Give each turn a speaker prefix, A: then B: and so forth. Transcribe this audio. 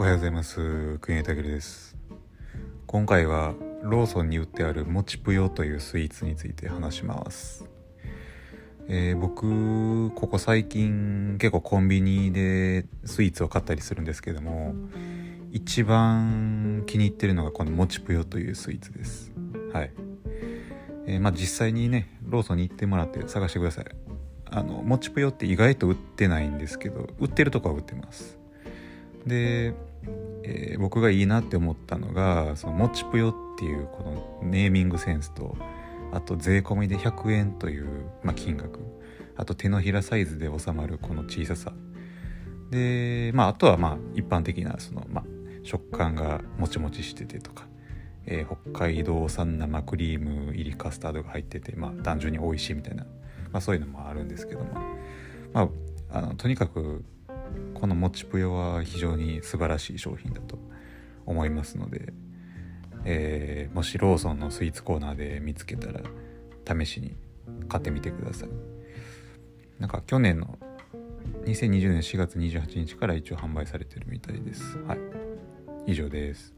A: おはようございます。国枝武です。今回はローソンに売ってあるもちぷよというスイーツについて話します。えー、僕ここ最近結構コンビニでスイーツを買ったりするんですけども一番気に入ってるのがこのもちぷよというスイーツです。はい。えー、まあ実際にねローソンに行ってもらって探してください。あのもちぷよって意外と売ってないんですけど売ってるとこは売ってます。で、えー、僕がいいなって思ったのがそのもちぷよっていうこのネーミングセンスとあと税込みで100円という、まあ、金額。あと手のひらサイズで収まるこの小ささ。で、まあ、あとはまあ一般的なその、まあ、食感がもちもちしててとか、えー、北海道産生クリーム入りカスタードが入ってて、まあ、単純に美味しいみたいな、まあ、そういうのもあるんですけども、まあ、あのとにかくこのもちぷよは非常に素晴らしい商品だと思いますので、えー、もしローソンのスイーツコーナーで見つけたら試しに買ってみてください。なんか去年の2020年4月28日から一応販売されてるみたいです。はい。以上です。